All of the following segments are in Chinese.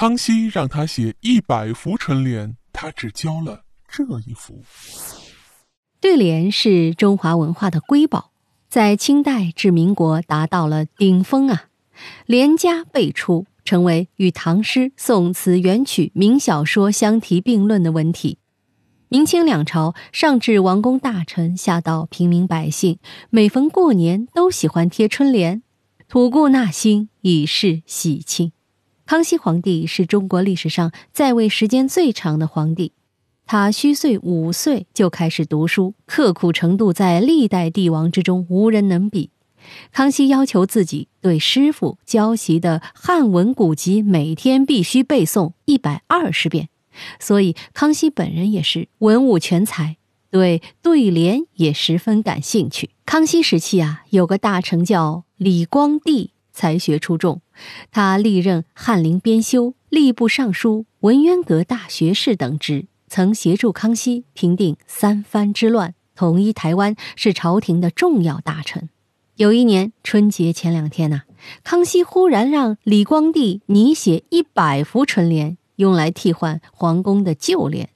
康熙让他写一百幅春联，他只交了这一幅。对联是中华文化的瑰宝，在清代至民国达到了顶峰啊，连家辈出，成为与唐诗、宋词、元曲、名小说相提并论的文体。明清两朝，上至王公大臣，下到平民百姓，每逢过年都喜欢贴春联，吐故纳新，以示喜庆。康熙皇帝是中国历史上在位时间最长的皇帝，他虚岁五岁就开始读书，刻苦程度在历代帝王之中无人能比。康熙要求自己对师傅教习的汉文古籍每天必须背诵一百二十遍。所以，康熙本人也是文武全才，对对联也十分感兴趣。康熙时期啊，有个大臣叫李光地，才学出众，他历任翰林编修、吏部尚书、文渊阁大学士等职，曾协助康熙平定三藩之乱，统一台湾，是朝廷的重要大臣。有一年春节前两天呐，康熙忽然让李光地拟写一百幅春联。用来替换皇宫的旧联，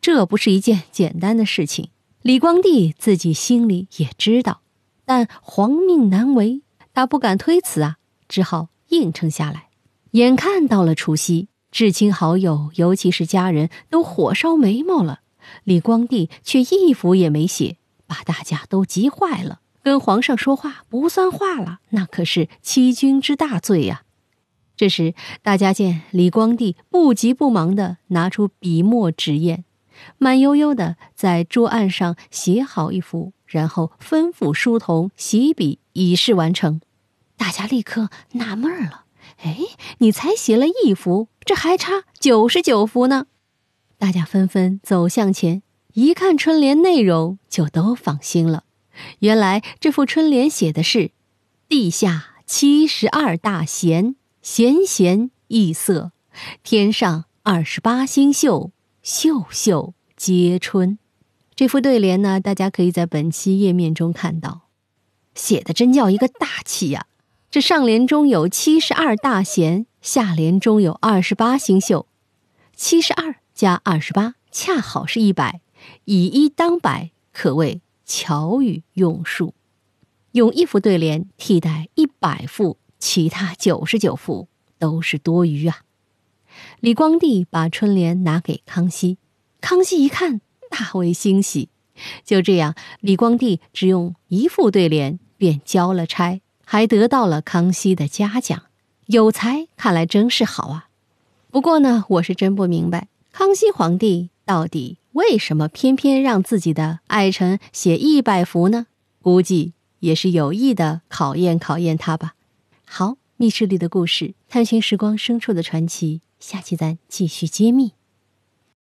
这不是一件简单的事情。李光地自己心里也知道，但皇命难违，他不敢推辞啊，只好应承下来。眼看到了除夕，至亲好友，尤其是家人都火烧眉毛了，李光地却一幅也没写，把大家都急坏了。跟皇上说话不算话了，那可是欺君之大罪呀！这时，大家见李光地不急不忙地拿出笔墨纸砚，慢悠悠地在桌案上写好一幅，然后吩咐书童洗笔以示完成。大家立刻纳闷了：“哎，你才写了一幅，这还差九十九幅呢！”大家纷纷走向前，一看春联内容，就都放心了。原来这副春联写的是：“地下七十二大贤。”闲闲异色，天上二十八星宿，秀秀皆春。这副对联呢，大家可以在本期页面中看到，写的真叫一个大气呀！这上联中有七十二大贤，下联中有二十八星宿，七十二加二十八恰好是一百，以一当百，可谓巧语用数。用一副对联替代一百副。其他九十九副都是多余啊！李光地把春联拿给康熙，康熙一看大为欣喜。就这样，李光地只用一副对联便交了差，还得到了康熙的嘉奖。有才看来真是好啊！不过呢，我是真不明白，康熙皇帝到底为什么偏偏让自己的爱臣写一百幅呢？估计也是有意的考验考验他吧。好，密室里的故事，探寻时光深处的传奇，下期咱继续揭秘。